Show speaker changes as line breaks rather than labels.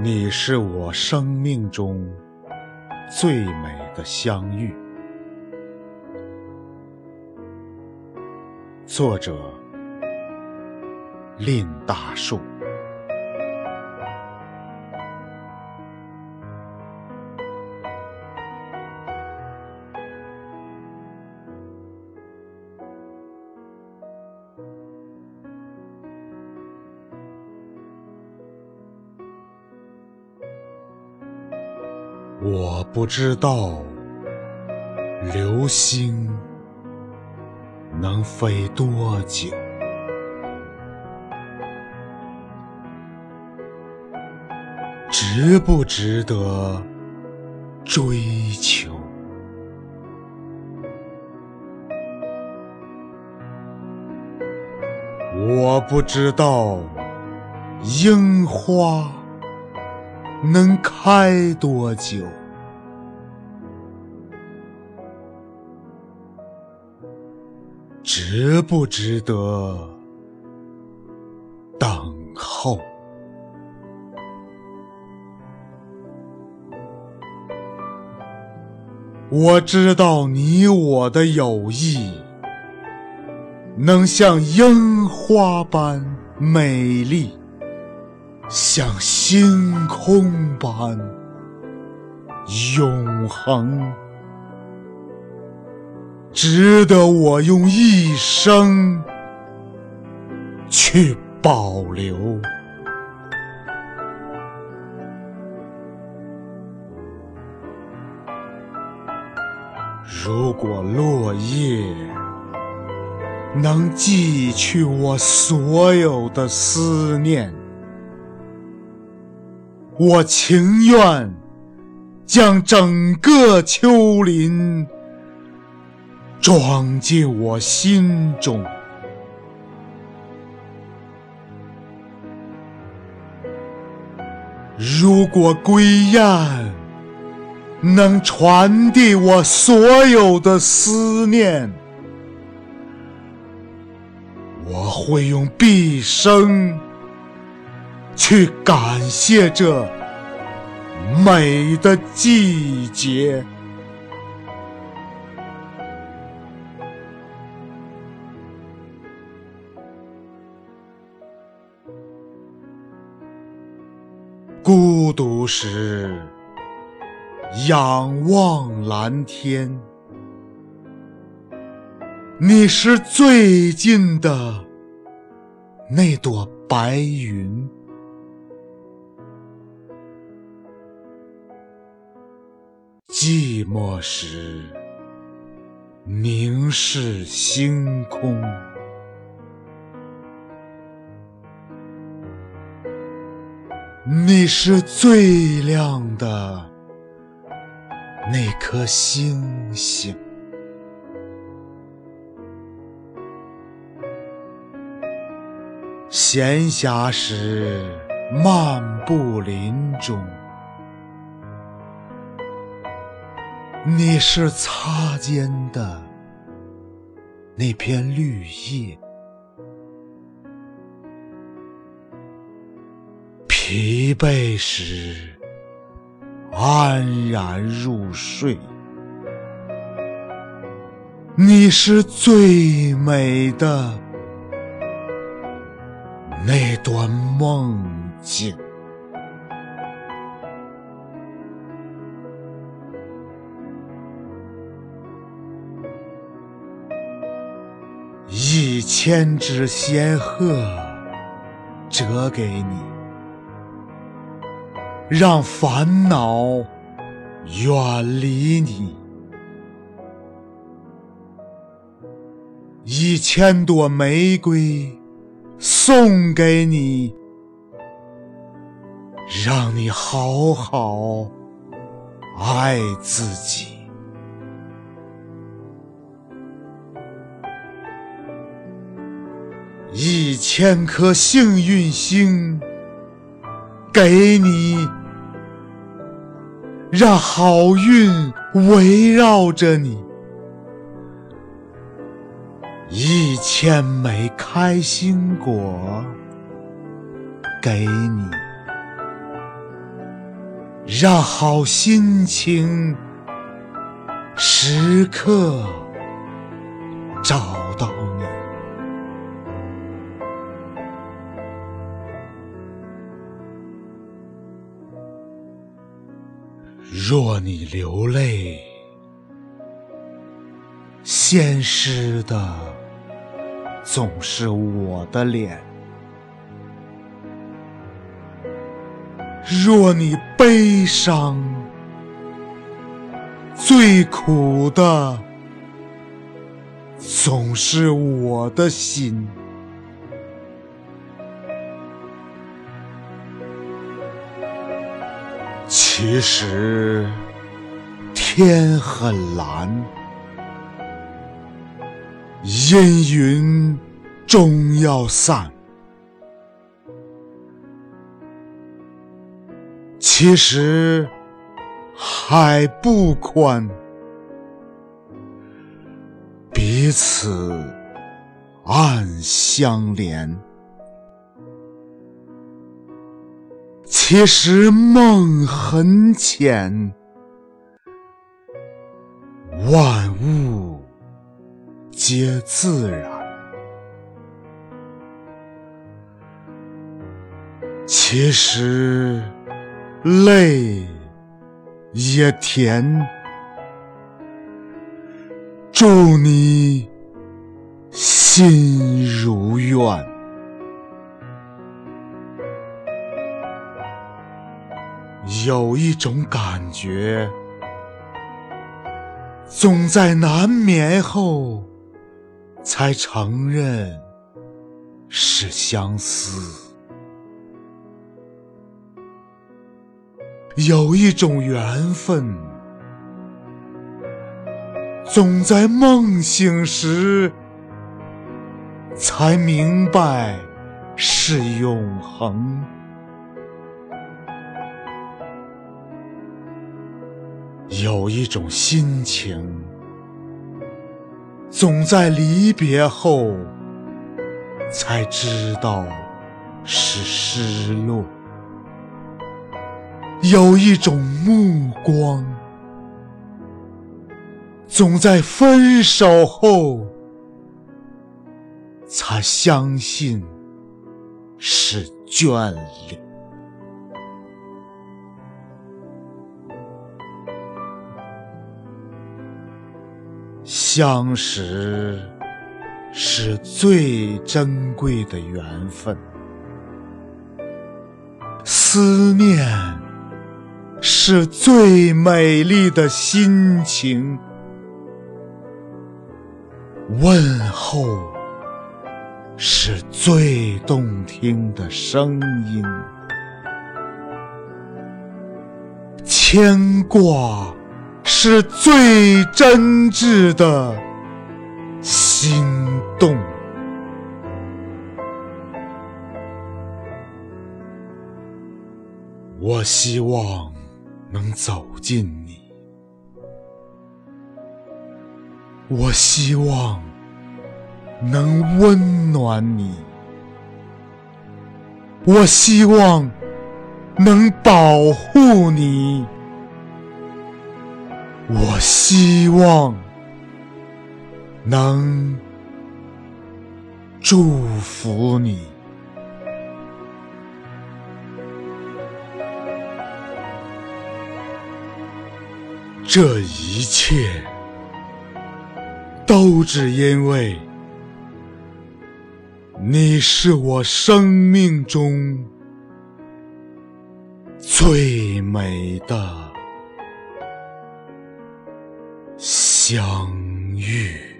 你是我生命中最美的相遇。作者：令大树。我不知道流星能飞多久，值不值得追求？我不知道樱花。能开多久？值不值得等候？我知道你我的友谊能像樱花般美丽。像星空般永恒，值得我用一生去保留。如果落叶能寄去我所有的思念。我情愿将整个丘陵装进我心中。如果归雁能传递我所有的思念，我会用毕生。去感谢这美的季节。孤独时，仰望蓝天，你是最近的那朵白云。寂寞时，凝视星空，你是最亮的那颗星星。闲暇时，漫步林中。你是擦肩的那片绿叶，疲惫时安然入睡。你是最美的那段梦境。一千只仙鹤折给你，让烦恼远离你；一千朵玫瑰送给你，让你好好爱自己。一千颗幸运星给你，让好运围绕着你；一千枚开心果给你，让好心情时刻找若你流泪，先湿的总是我的脸。若你悲伤，最苦的总是我的心。其实天很蓝，阴云终要散。其实海不宽，彼此暗相连。其实梦很浅，万物皆自然。其实。泪也甜，祝你心如愿。有一种感觉，总在难眠后才承认是相思。有一种缘分，总在梦醒时才明白是永恒；有一种心情，总在离别后才知道是失落。有一种目光，总在分手后才相信是眷恋。相识是最珍贵的缘分，思念。是最美丽的心情，问候是最动听的声音，牵挂是最真挚的心动。我希望。能走进你，我希望能温暖你，我希望能保护你，我希望能祝福你。这一切都只因为你是我生命中最美的相遇。